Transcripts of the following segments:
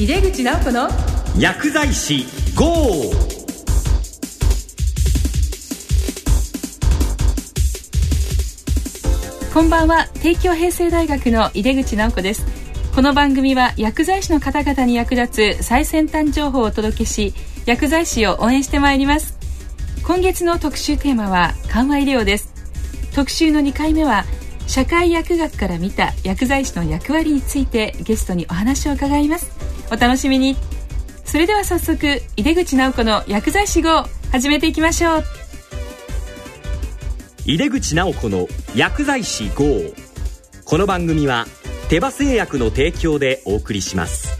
井出口直子の薬剤師 GO! こんばんは。帝京平成大学の井出口直子です。この番組は薬剤師の方々に役立つ最先端情報をお届けし薬剤師を応援してまいります。今月の特集テーマは緩和医療です。特集の2回目は社会薬学から見た薬剤師の役割についてゲストにお話を伺いますお楽しみに。それでは早速井出口直子の薬剤師号始めていきましょう。井出口直子の薬剤師号。この番組は手羽製薬の提供でお送りします。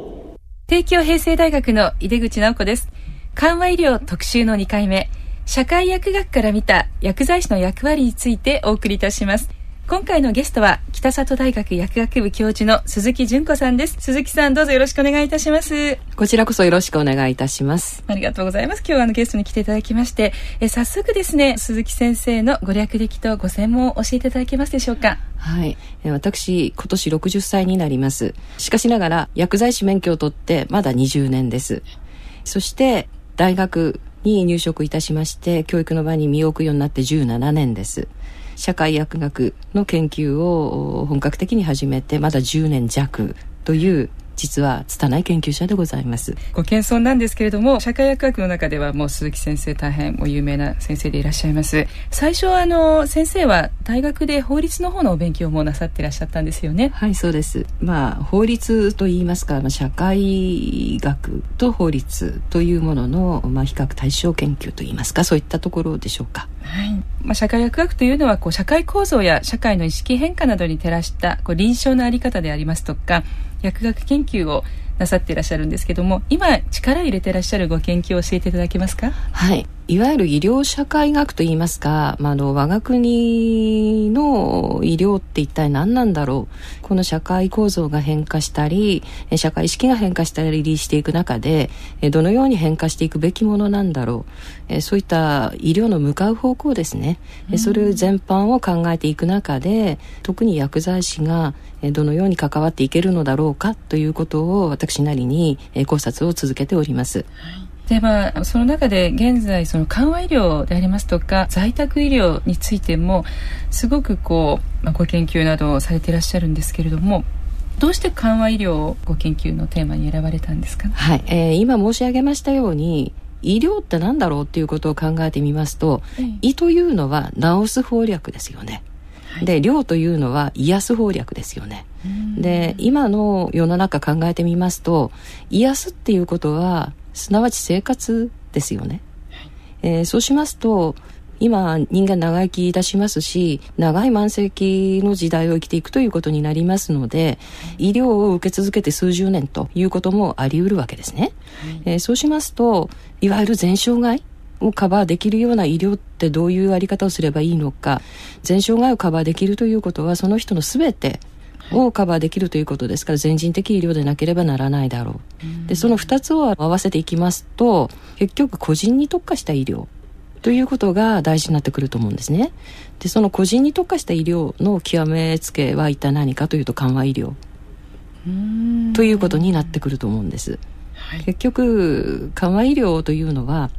帝京平成大学の井出口直子です。緩和医療特集の2回目。社会薬学から見た薬剤師の役割についてお送りいたします。今回のゲストは北里大学薬学部教授の鈴木純子さんです。鈴木さんどうぞよろしくお願いいたします。こちらこそよろしくお願いいたします。ありがとうございます。今日はあのゲストに来ていただきましてえ早速ですね鈴木先生のご略歴とご専門を教えていただけますでしょうか。はい。私今年60歳になります。しかしながら薬剤師免許を取ってまだ20年です。そして大学に入職いたしまして教育の場に身を置くようになって17年です社会薬学の研究を本格的に始めてまだ10年弱という実は拙い研究者でございます。ご謙遜なんですけれども社会薬学の中ではもう鈴木先生大変も有名な先生でいらっしゃいます。最初はあの先生は大学で法律の方のお勉強もなさっていらっしゃったんですよね。はいそうです。まあ法律といいますか、まあ、社会学と法律というものの、まあ、比較対象研究といいますかそういったところでしょうかはい。まあ、社会薬学というのはこう社会構造や社会の意識変化などに照らしたこう臨床の在り方でありますとか薬学研究をなさっていらっしゃるんですけども今力入れてらっしゃるご研究を教えていただけますか？はい。いわゆる医療社会学といいますか、まあ、の我が国の医療って一体何なんだろう。この社会構造が変化したり社会意識が変化したりしていく中でどのように変化していくべきものなんだろう。そういった医療の向かう方向ですね、うん、それ全般を考えていく中で特に薬剤師がどのように関わっていけるのだろうかということを私なりに考察を続けております。はい。でまあその中で現在その緩和医療でありますとか在宅医療についてもすごくこう、まあ、ご研究などをされていらっしゃるんですけれどもどうして緩和医療をご研究のテーマに選ばれたんですか、はい、えー、今申し上げましたように医療って何だろうっていうことを考えてみますと、はい、医というのは治す方略ですよね。はい、で療というのは癒す方略ですよね。で今の世の中考えてみますと癒すっていうことはすなわち生活ですよね、えー、そうしますと今人間長生きいたしますし長い慢性期の時代を生きていくということになりますので医療を受け続けて数十年ということもあり得るわけですね、えー、そうしますといわゆる全障害をカバーできるような医療ってどういうあり方をすればいいのか全障害をカバーできるということはその人の全てをカバーできるということですから全人的医療でなければならないだろう。でその2つを合わせていきますと結局個人に特化した医療ということが大事になってくると思うんですね。でその個人に特化した医療の極めつけは一体何かというと緩和医療ということになってくると思うんです、はい、結局緩和医療というのは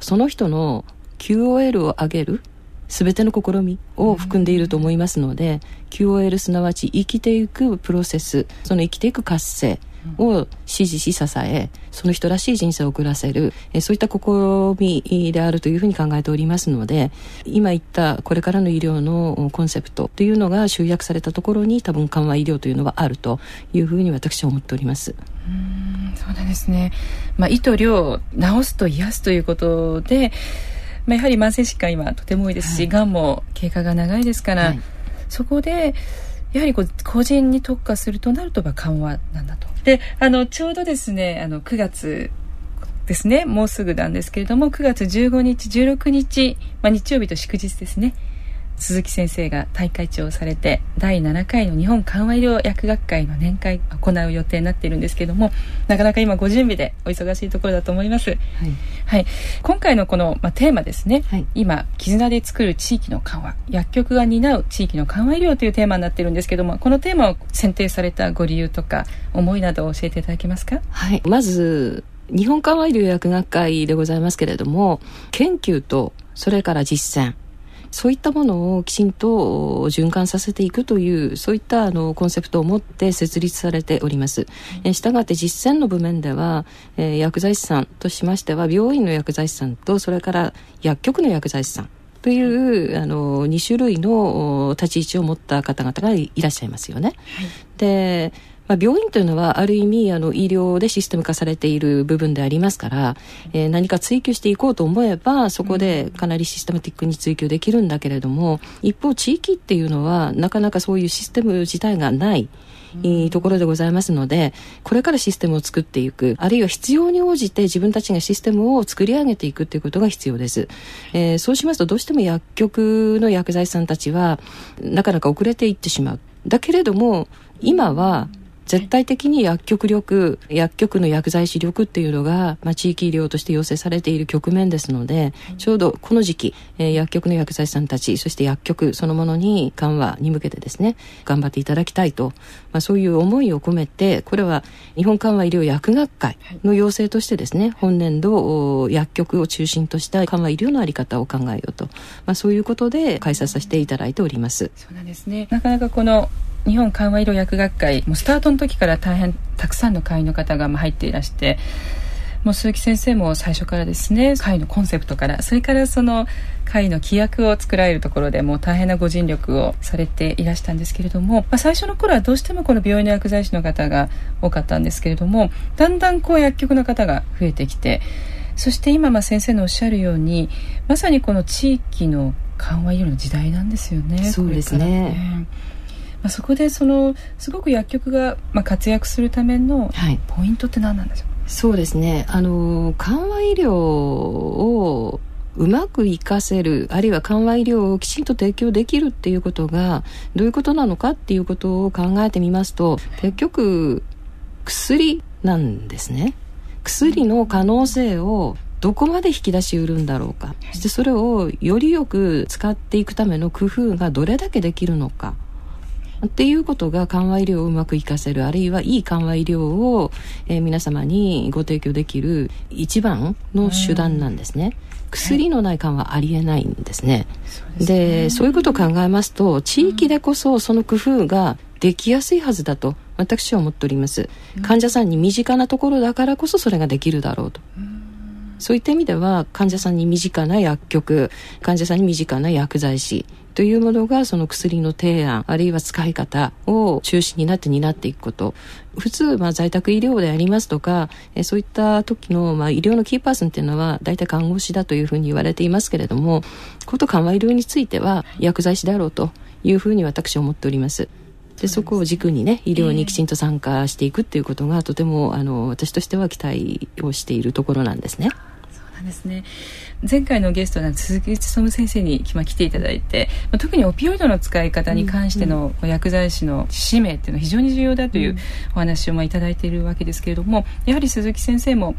その人の QOL を上げる全ての試みを含んでいると思いますので、QOL すなわち生きていくプロセスその生きていく活性を支持し支えその人らしい人生を送らせるえそういった試みであるというふうに考えておりますので今言ったこれからの医療のコンセプトというのが集約されたところに多分緩和医療というのはあるというふうに私は思っております。うんそうなんですね、まあ、胃と量治すと癒すということで、まあ、やはり慢性疾患今とても多いですし、はい、がんも経過が長いですから、はい、そこでやはりこう個人に特化するとなると緩和なんだと。であのちょうどですねあの9月ですねもうすぐなんですけれども9月15日16日、まあ、日曜日と祝日ですね鈴木先生が大会長をされて第7回の日本緩和医療薬学会の年会を行う予定になっているんですけれどもなかなか今ご準備でお忙しいところだと思います、はい、はい、今回のこの、まあ、テーマですね、はい、今絆で作る地域の緩和薬局が担う地域の緩和医療というテーマになっているんですけどもこのテーマを選定されたご理由とか思いなどを教えていただけますか？はい。まず日本緩和医療薬学会でございますけれども研究とそれから実践そういったものをきちんと循環させていくというそういったあのコンセプトを持って設立されております。うん、したがって実践の部面では、えー、薬剤師さんとしましては病院の薬剤師さんとそれから薬局の薬剤師さんという、あの2種類の立ち位置を持った方々がいらっしゃいますよね。はい、でまあ、病院というのはある意味あの医療でシステム化されている部分でありますから、えー、何か追求していこうと思えばそこでかなりシステムティックに追求できるんだけれども一方地域っていうのはなかなかそういうシステム自体がない。いいところでございますのでこれからシステムを作っていくあるいは必要に応じて自分たちがシステムを作り上げていくということが必要です、えー、そうしますとどうしても薬局の薬剤師さんたちはなかなか遅れていってしまう。だけれども今は絶対的に薬局力薬局の薬剤師力っていうのが、まあ、地域医療として要請されている局面ですので、ちょうどこの時期、えー、薬局の薬剤師さんたちそして薬局そのものに緩和に向けてですね頑張っていただきたいと、まあ、そういう思いを込めてこれは日本緩和医療薬学会の要請としてですね本年度薬局を中心とした緩和医療の在り方を考えようと、まあ、そういうことで開催させていただいております。そうなんですねなかなかこの日本緩和医療薬学会もうスタートの時から大変たくさんの会員の方が入っていらしてもう鈴木先生も最初からですね会のコンセプトからそれからその会の規約を作られるところでもう大変なご尽力をされていらしたんですけれども、まあ、最初の頃はどうしてもこの病院の薬剤師の方が多かったんですけれどもだんだんこう薬局の方が増えてきてそして今まあ先生のおっしゃるようにまさにこの地域の緩和医療の時代なんですよね。そうですねまあ、そこでそのすごく薬局が、まあ、活躍するためのポイントって何なんでしょう、はい、そうですね。あの緩和医療をうまく活かせるあるいは緩和医療をきちんと提供できるっていうことがどういうことなのかっていうことを考えてみますと結局薬なんですね。薬の可能性をどこまで引き出しうるんだろうか。そしてそれをよりよく使っていくための工夫がどれだけできるのかっていうことが緩和医療をうまく活かせるあるいはいい緩和医療を、えー、皆様にご提供できる一番の手段なんですね。薬のない緩和ありえないんですね。で、そういうことを考えますと地域でこそその工夫ができやすいはずだと私は思っております、患者さんに身近なところだからこそそれができるだろうと、そういった意味では患者さんに身近な薬局患者さんに身近な薬剤師というものがその薬の提案あるいは使い方を中心になって担っていくこと普通、まあ、在宅医療でありますとかえそういった時の、まあ、医療のキーパーソンっていうのは大体看護師だというふうに言われていますけれどもこと緩和医療については薬剤師であろうというふうに私は思っております。でそこを軸にね医療にきちんと参加していくっていうことが、とてもあの私としては期待をしているところなんですね。そうなんですね前回のゲストの鈴木勉先生に来ていただいて、まあ、特にオピオイドの使い方に関しての薬剤師の使命っていうのは非常に重要だというお話をまあいただいているわけですけれどもやはり鈴木先生も、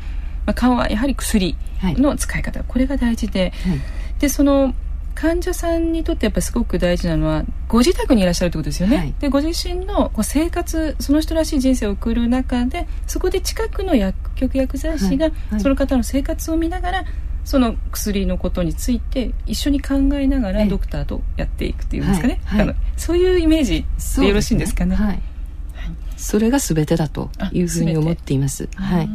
まあ、緩和やはり薬の使い方、はい、これが大事で、はい、でその患者さんにとってやっぱりすごく大事なのはご自宅にいらっしゃるということですよね、はい、でご自身のこう生活その人らしい人生を送る中でそこで近くの薬局薬剤師がその方の生活を見ながらその薬のことについて一緒に考えながらドクターとやっていくっていうんですかね、はいはい、そういうイメージでよろしいんですかね。それが全てだというふうに思っています。はい。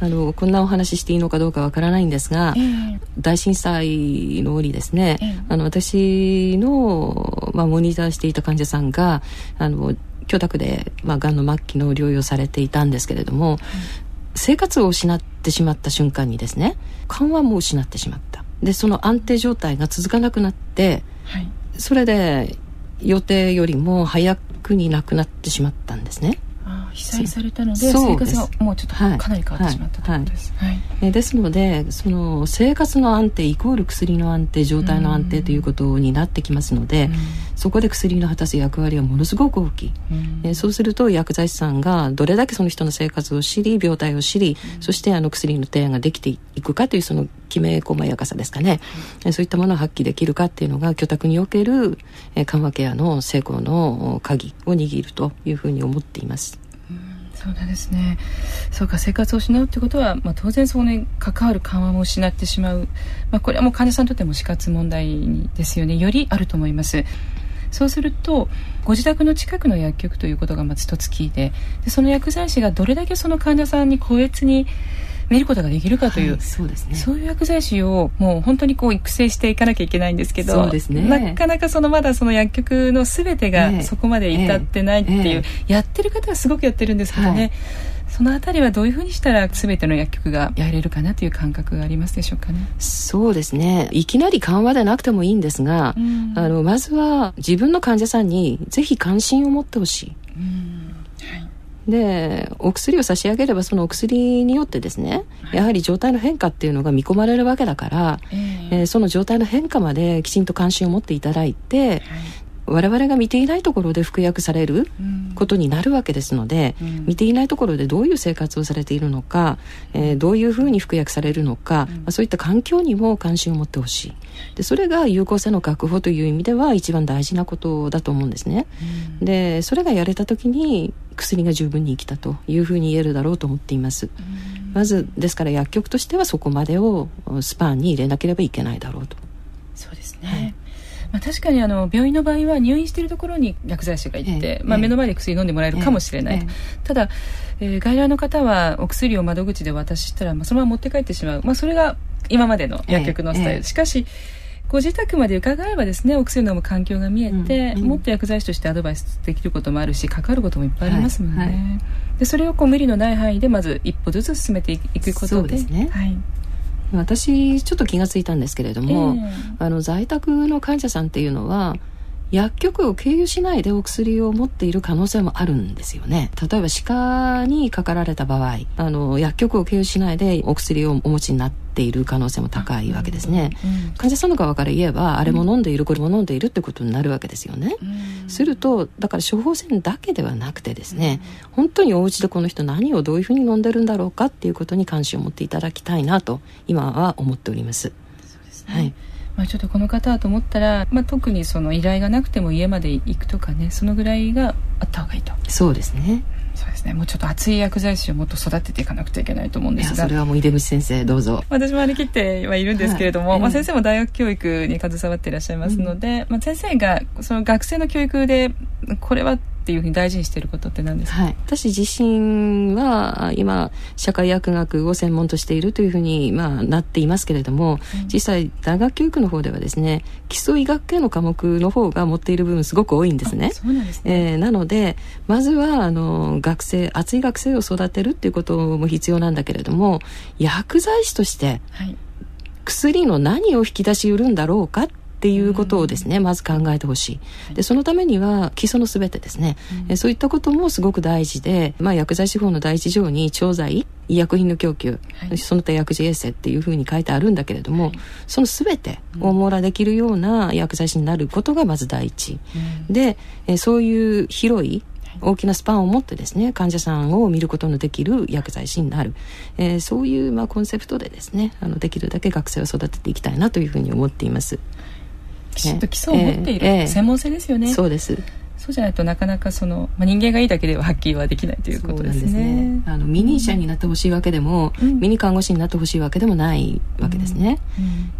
あのこんなお話ししていいのかどうかわからないんですが、えー、大震災の折ですね、えー、あの私の、まあ、モニターしていた患者さんがあの居宅で、まあ、がんの末期の療養されていたんですけれども、生活を失ってしまった瞬間にですね緩和も失ってしまったでその安定状態が続かなくなって、はい、それで予定よりも早くに亡くなってしまったんですね。被災されたので生活がもうちょっとかなり変わってしまったということです、はい。はい、ですのでその生活の安定イコール薬の安定状態の安定ということになってきますのでそこで薬の果たす役割はものすごく大きい、えそうすると薬剤師さんがどれだけその人の生活を知り病態を知りそしてあの薬の提案ができていくかというそのきめ細やかさですかね、そういったものを発揮できるかっていうのが居宅における緩和ケアの成功の鍵を握るというふうに思っています。そうなんですね。そうか生活を失うってことは、まあ、当然そこに関わる緩和も失ってしまう、まあ、これはもう患者さんにとっても死活問題ですよね。よりあると思います。そうするとご自宅の近くの薬局ということがまず一つ聞いてでその薬剤師がどれだけその患者さんに個別に見ることができるかという、はい、そうですね、そういう薬剤師をもう本当にこう育成していかなきゃいけないんですけどそうです、ね、なかなかそのまだその薬局の全てがそこまで至ってないっていう、ええ。え、やってる方はすごくやってるんですけどね、はいそのあたりはどういうふうにしたら全ての薬局がやれるかなという感覚がありますでしょうかね。そうですね。いきなり緩和でなくてもいいんですが、うん、あのまずは自分の患者さんにぜひ関心を持ってほしい。うんでお薬を差し上げればそのお薬によってですね、はい、やはり状態の変化っていうのが見込まれるわけだから、えー、えー、その状態の変化まできちんと関心を持っていただいて、はい我々が見ていないところで服薬されることになるわけですので、うん、見ていないところでどういう生活をされているのか、えー、どういうふうに服薬されるのか、うん、まあ、そういった環境にも関心を持ってほしい。でそれが有効性の確保という意味では一番大事なことだと思うんですね、うん、でそれがやれた時に薬が十分に生きたというふうに言えるだろうと思っています、まずですから薬局としてはそこまでをスパンに入れなければいけないだろうと。そうですね、はいまあ、確かにあの病院の場合は入院しているところに薬剤師が行って、まあ、目の前で薬飲んでもらえるかもしれない、ただ、えー、外来の方はお薬を窓口で渡したら、まあ、そのまま持って帰ってしまう、まあ、それが今までの薬局のスタイル、しかしご自宅まで伺えばですねお薬飲む環境が見えて、うんうん、もっと薬剤師としてアドバイスできることもあるし関わることもいっぱいありますもんね、はいはい、でそれをこう無理のない範囲でまず一歩ずつ進めていくことでそうですね、はい私ちょっと気が付いたんですけれども、えー、あの在宅の患者さんっていうのは薬局を経由しないでお薬を持っている可能性もあるんですよね。例えば歯科にかかられた場合あの薬局を経由しないでお薬をお持ちになっている可能性も高いわけですね、うん、患者さんの側から言えばあれも飲んでいる、これも飲んでいるってことになるわけですよね、うん、するとだから処方箋だけではなくてですね、うん、本当にお家でこの人何をどういうふうに飲んでるんだろうかっていうことに関心を持っていただきたいなと今は思っております。そうですね、はいまあ、ちょっとこの方はと思ったら、まあ、特にその依頼がなくても家まで行くとかねそのぐらいがあった方がいいと。そうですね。そうですね。もうちょっと熱い薬剤師をもっと育てていかなくちゃいけないと思うんですが。それはもう出口先生どうぞ。私も張り切ってはいるんですけれども、はい、まあ、先生も大学教育に携わっていらっしゃいますので、うん、まあ、先生がその学生の教育でこれはっていうふうに大事にしていることって何ですか、はい、私自身は今社会薬学を専門としているというふうに、まあ、なっていますけれども、うん、実際大学教育の方ではですね基礎医学系の科目の方が持っている部分すごく多いんですね。そうなんですね、えー、なのでまずはあの学生熱い学生を育てるっていうことも必要なんだけれども薬剤師として、はい。薬の何を引き出しうるんだろうかっっていうことをですね、まず考えてほしい。でそのためには基礎のすべてですね、うん、そういったこともすごく大事で、まあ、薬剤師法の第一条に調剤医薬品の供給、はい、その他薬事衛生っていうふうに書いてあるんだけれども、はい、その全てを網羅できるような薬剤師になることがまず第一、うん、でえそういう広い大きなスパンを持ってですね患者さんを見ることのできる薬剤師になる、えー、そういう、まあ、コンセプトでですねあのできるだけ学生を育てていきたいなというふうに思っています。きちんと基礎を持っている、専門性ですよね。そうです。そうじゃないとなかなかその、まあ、人間がいいだけでは発揮はできないということですね。ね。あのミニ医者になってほしいわけでも、うん、ミニ看護師になってほしいわけでもないわけですね。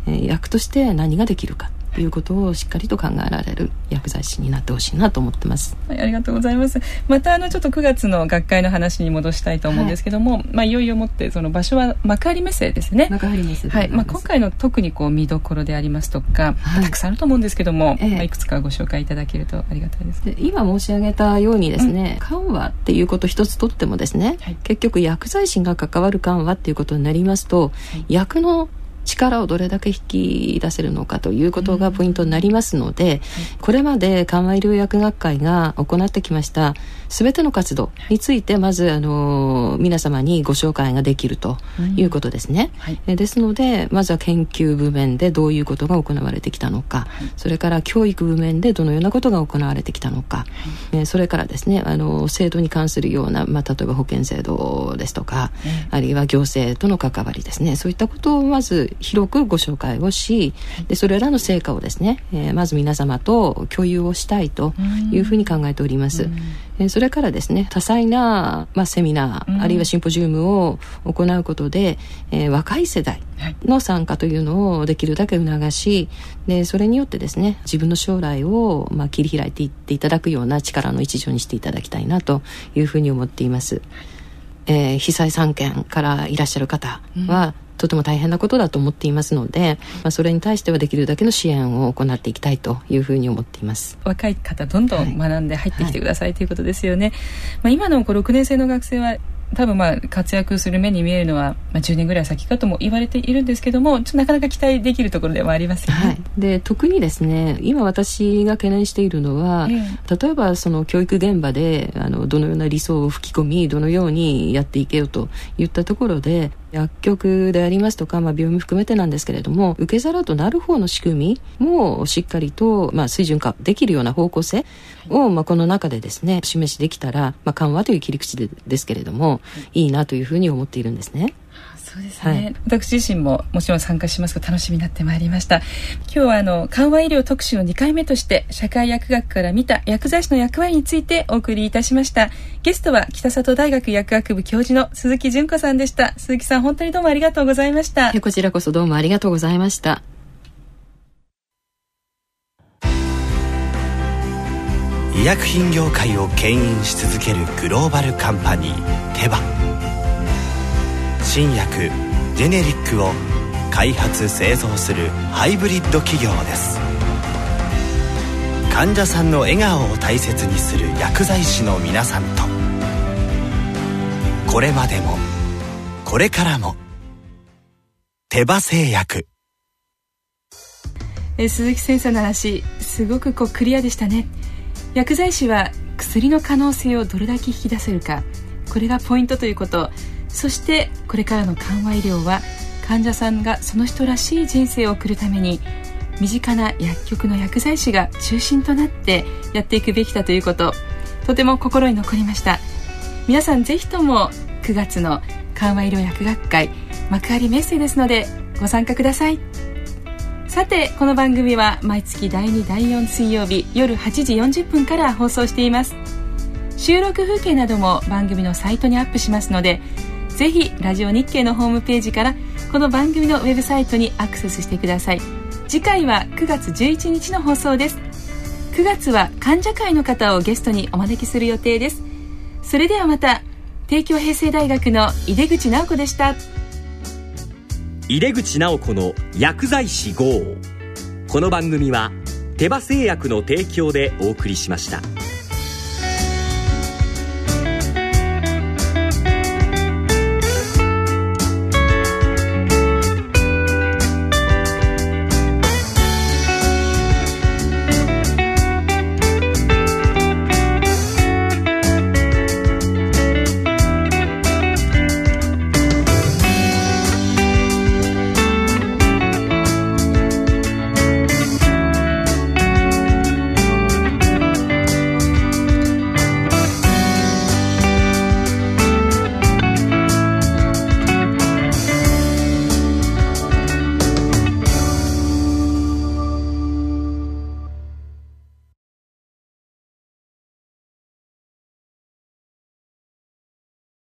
うん。うん、えー、役として何ができるかいうことをしっかりと考えられる薬剤師になってほしいなと思ってます、はい、ありがとうございます。またあのちょっと9月の学会の話に戻したいと思うんですけども、はい、まあ、いよいよもってその場所は幕張メッセですね。幕張メッセはい。まあ、今回の特にこう見どころでありますとか、はい、たくさんあると思うんですけども、ええ。まあ、いくつかご紹介いただけるとありがたいです。で今申し上げたようにですね、うん、緩和っていうこと一つとってもですね、はい、結局薬剤師が関わる緩和っていうことになりますと、はい、薬の力をどれだけ引き出せるのかということがポイントになりますので、これまで緩和医療薬学会が行ってきました全ての活動についてまずあの皆様にご紹介ができるということですね、はい、ですのでまずは研究部面でどういうことが行われてきたのか、はい、それから教育部面でどのようなことが行われてきたのか、はい、それからですねあの制度に関するような、まあ、例えば保険制度ですとか、あるいは行政との関わりですね。そういったことをまず広くご紹介をしでそれらの成果をですね、えー、まず皆様と共有をしたいというふうに考えております。えー、それからですね多彩な、まあ、セミナー、あるいはシンポジウムを行うことで、えー、若い世代の参加というのをできるだけ促しでそれによってですね自分の将来を、まあ、切り開いていっていただくような力の一助にしていただきたいなというふうに思っています。えー、被災3県からいらっしゃる方は、とても大変なことだと思っていますので、まあ、それに対してはできるだけの支援を行っていきたいというふうに思っています。若い方どんどん学んで入ってきてください、はい、ということですよね、まあ、今のこ6年生の学生は多分まあ活躍する目に見えるのは、まあ、10年ぐらい先かとも言われているんですけどもちょっとなかなか期待できるところでもありますよね。はい、で特にですね今私が懸念しているのは、えー、例えばその教育現場であのどのような理想を吹き込みどのようにやっていけようといったところで薬局でありますとか、まあ、病院も含めてなんですけれども受け皿となる方の仕組みもしっかりと、まあ、水準化できるような方向性を、まあ、この中でですね示しできたら、まあ、緩和という切り口でですけれども、いいなというふうに思っているんですね。そうですね、はい、私自身ももちろん参加しますが楽しみになってまいりました。今日はあの緩和医療特集の2回目として社会薬学から見た薬剤師の役割についてお送りいたしました。ゲストは北里大学薬学部教授の鈴木純子さんでした。鈴木さん本当にどうもありがとうございました。こちらこそどうもありがとうございました。医薬品業界を牽引し続けるグローバルカンパニーテバ新薬ジェネリックを開発製造するハイブリッド企業です。患者さんの笑顔を大切にする薬剤師の皆さんと。これまでもこれからも手羽製薬。え鈴木先生の話すごくこうクリアでしたね。薬剤師は薬の可能性をどれだけ引き出せるかこれがポイントということ。そしてこれからの緩和医療は患者さんがその人らしい人生を送るために身近な薬局の薬剤師が中心となってやっていくべきだということとても心に残りました。皆さんぜひとも9月の緩和医療薬学会幕張メッセですのでご参加ください。さてこの番組は毎月第2第4水曜日夜8時40分から放送しています。収録風景なども番組のサイトにアップしますのでぜひラジオ日経のホームページからこの番組のウェブサイトにアクセスしてください。次回は9月11日の放送です。9月は患者会の方をゲストにお招きする予定です。それではまた帝京平成大学の井出口直子でした。井出口直子の薬剤師号。この番組は手羽製薬の提供でお送りしました。